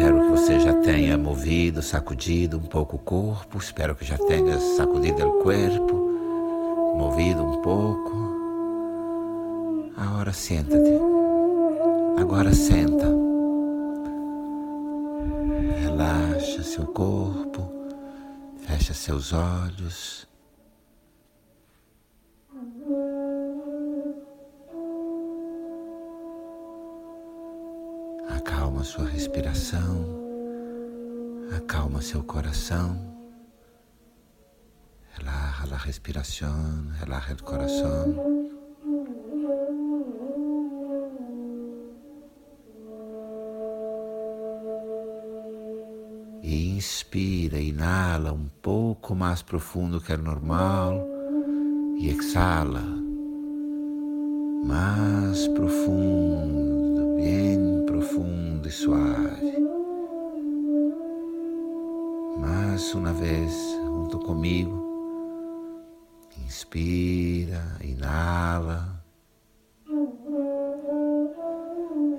Espero que você já tenha movido, sacudido um pouco o corpo. Espero que já tenha sacudido o corpo, movido um pouco. Agora senta-te. Agora senta. Relaxa seu corpo, fecha seus olhos. Acalma sua respiração, acalma seu coração, relaja a respiração, relaja o coração. E inspira, inala um pouco mais profundo que o normal e exala mais profundo, bem profundo e suave. Mais uma vez, junto comigo. Inspira, inala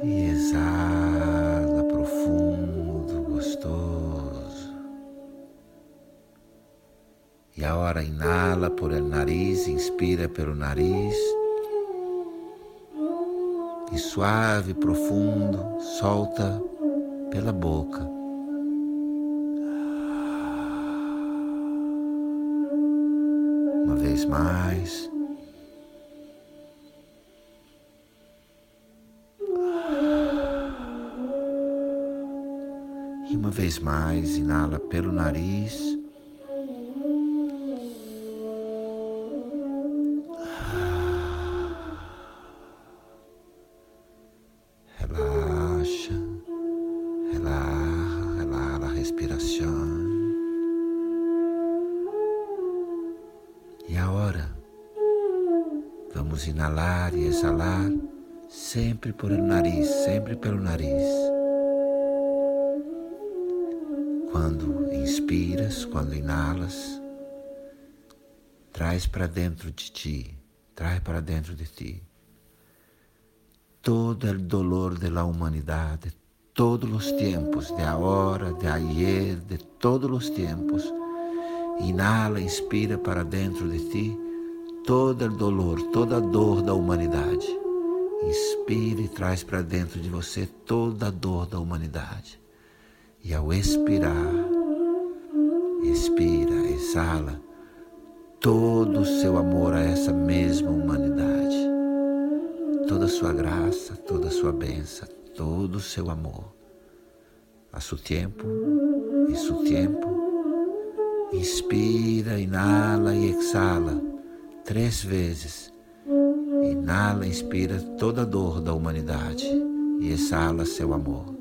e exala profundo, gostoso. E agora inala por el nariz, inspira pelo nariz e suave, profundo, solta pela boca. Uma vez mais. E uma vez mais, inala pelo nariz. Vamos inalar e exalar sempre por el nariz, sempre pelo nariz. Quando inspiras, quando inalas, traz para dentro de ti, traz para dentro de ti todo o dolor da humanidade, todos os tempos, de agora, de ayer, de todos os tempos. Inala, inspira para dentro de ti todo o dolor, toda a dor da humanidade. Inspire e traz para dentro de você toda a dor da humanidade. E ao expirar, expira, exala todo o seu amor a essa mesma humanidade. Toda a sua graça, toda a sua bênção, todo o seu amor. A seu tempo, em seu tempo, inspira, inala e exala três vezes. Inala, inspira toda a dor da humanidade e exala seu amor.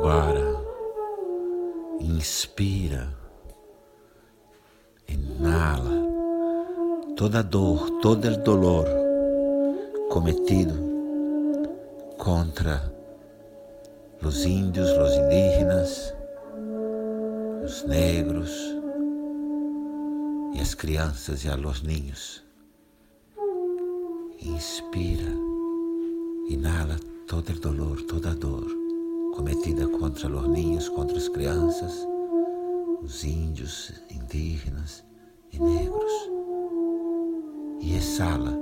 Agora, inspira, inala. Toda dor, todo o dolor cometido contra os índios, os indígenas, os negros e as crianças e a los niños. Inspira, inala todo o dolor, toda a dor cometida contra os ninhos, contra as crianças, os índios, indígenas e negros. E exala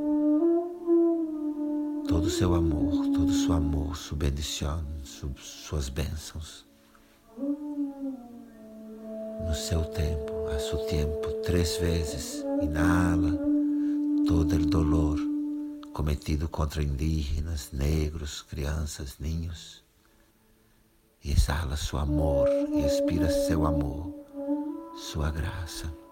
todo o seu amor, todo o seu amor, sua bendição, suas bênçãos. No seu tempo, a seu tempo, três vezes, inala todo o dolor cometido contra indígenas, negros, crianças, ninhos. Exala seu amor e expira seu amor, sua graça.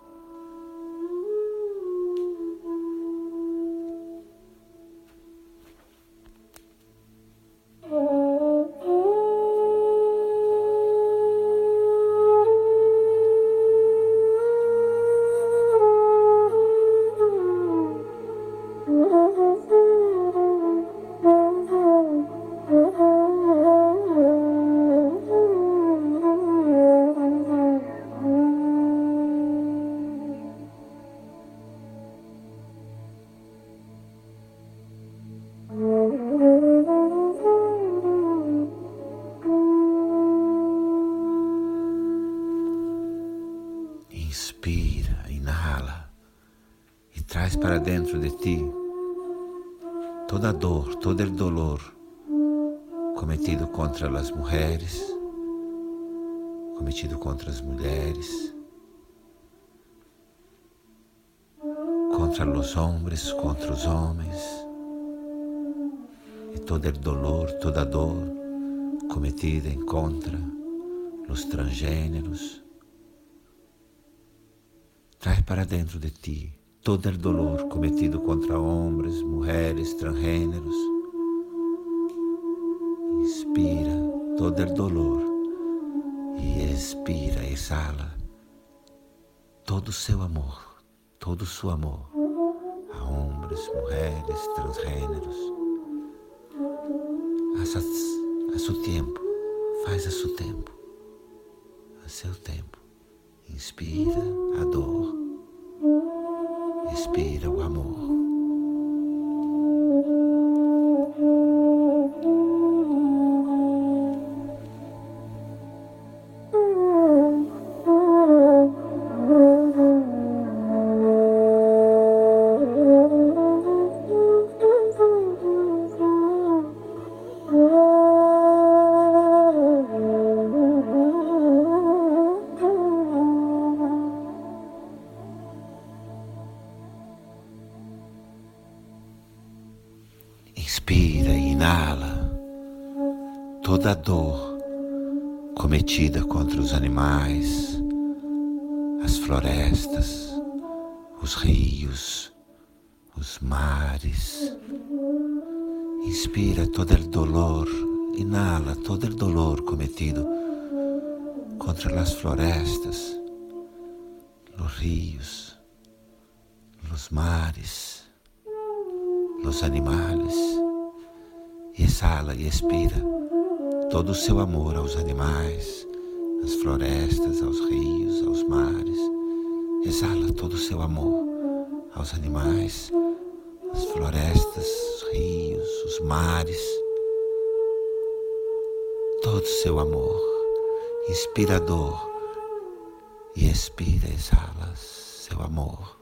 Para dentro de ti toda dor, todo o dolor cometido contra as mulheres, cometido contra as mulheres, contra os homens, contra os homens, e todo o dolor, toda dor cometida em contra os transgêneros Traz para dentro de ti todo o dolor cometido contra homens, mulheres, transgêneros. Inspira todo o dolor e expira, exala todo o seu amor, todo o seu amor a homens, mulheres, transgêneros. A, a seu tempo, faz a seu tempo, a seu tempo. Inspira a dor, expira o amor. Inspira e inala toda a dor cometida contra os animais, as florestas, os rios, os mares. Inspira todo o dolor, inala todo o dolor cometido contra as florestas, os rios, os mares los animais exala e expira todo o seu amor aos animais, às florestas, aos rios, aos mares. Exala todo o seu amor aos animais, às florestas, os rios, os mares. Todo o seu amor inspirador e expira, exala seu amor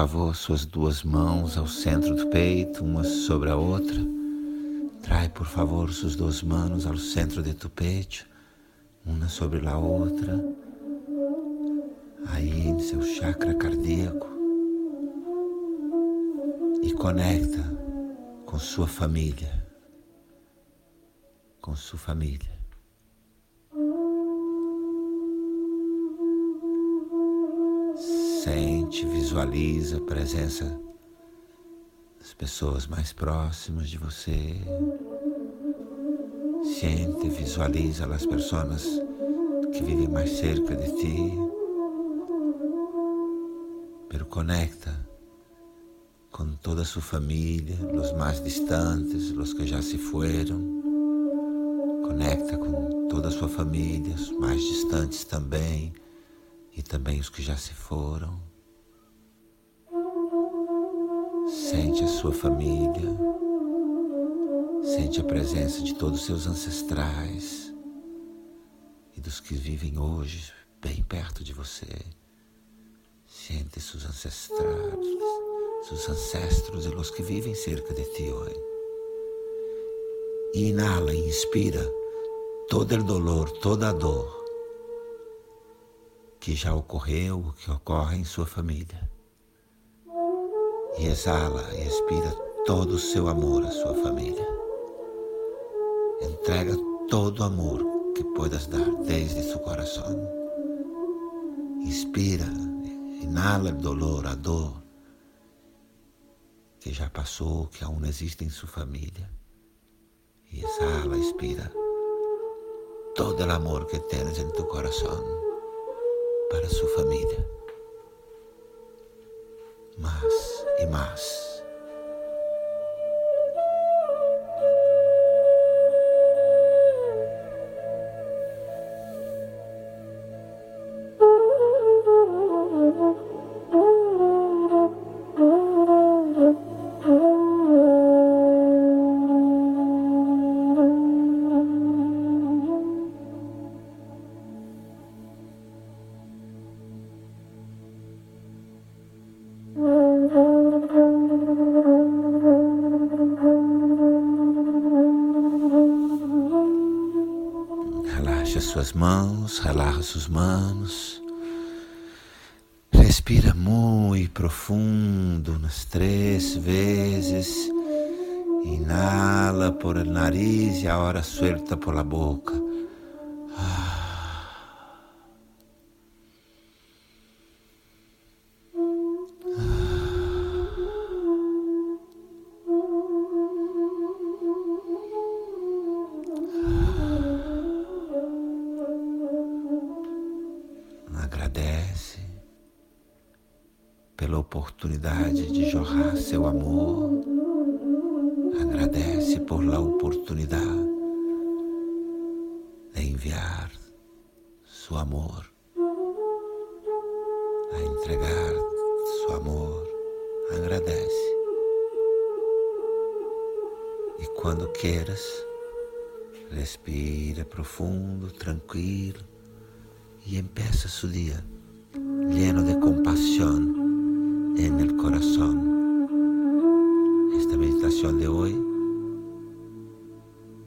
favor, suas duas mãos ao centro do peito, uma sobre a outra. Trai, por favor, suas duas mãos ao centro de tu peito, uma sobre a outra. Aí em seu chakra cardíaco. E conecta com sua família. Com sua família. Sente, visualiza a presença das pessoas mais próximas de você. Sente, visualiza as pessoas que vivem mais cerca de ti. Pero conecta com toda a sua família, os mais distantes, os que já se foram. Conecta com toda a sua família, os mais distantes também e também os que já se foram. Sente a sua família, Sente a presença de todos os seus ancestrais e dos que vivem hoje bem perto de você. Sente seus ancestrais, seus ancestros e os que vivem cerca de ti hoje. Inala e inspira todo o dolor, toda a dor que já ocorreu, que ocorre em sua família. E exala e expira todo o seu amor à sua família. Entrega todo o amor que puedas dar desde seu coração. Inspira, inala o dolor, a dor que já passou, que aún existe em sua família. E exala, expira todo o amor que tens em tu coração para sua família. Mais e mais. Suas mãos, relaxa suas mãos. Respira muito profundo nas três vezes. Inala por el nariz e agora suelta por la boca. Oportunidade de jorrar seu amor. Agradece por la oportunidade de enviar seu amor, a entregar seu amor. Agradece. E quando queiras, respira profundo, tranquilo e empeça seu dia lleno de compaixão en el corazón. Esta meditación de hoy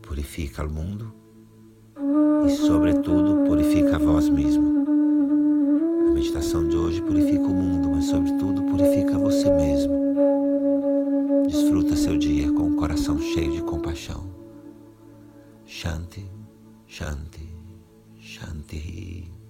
purifica o mundo e, sobretudo, purifica a vós mesmo. A meditação de hoje purifica o mundo, mas, sobretudo, purifica você mesmo. Desfruta seu dia com o coração cheio de compaixão. Shanti, Shanti, Shanti.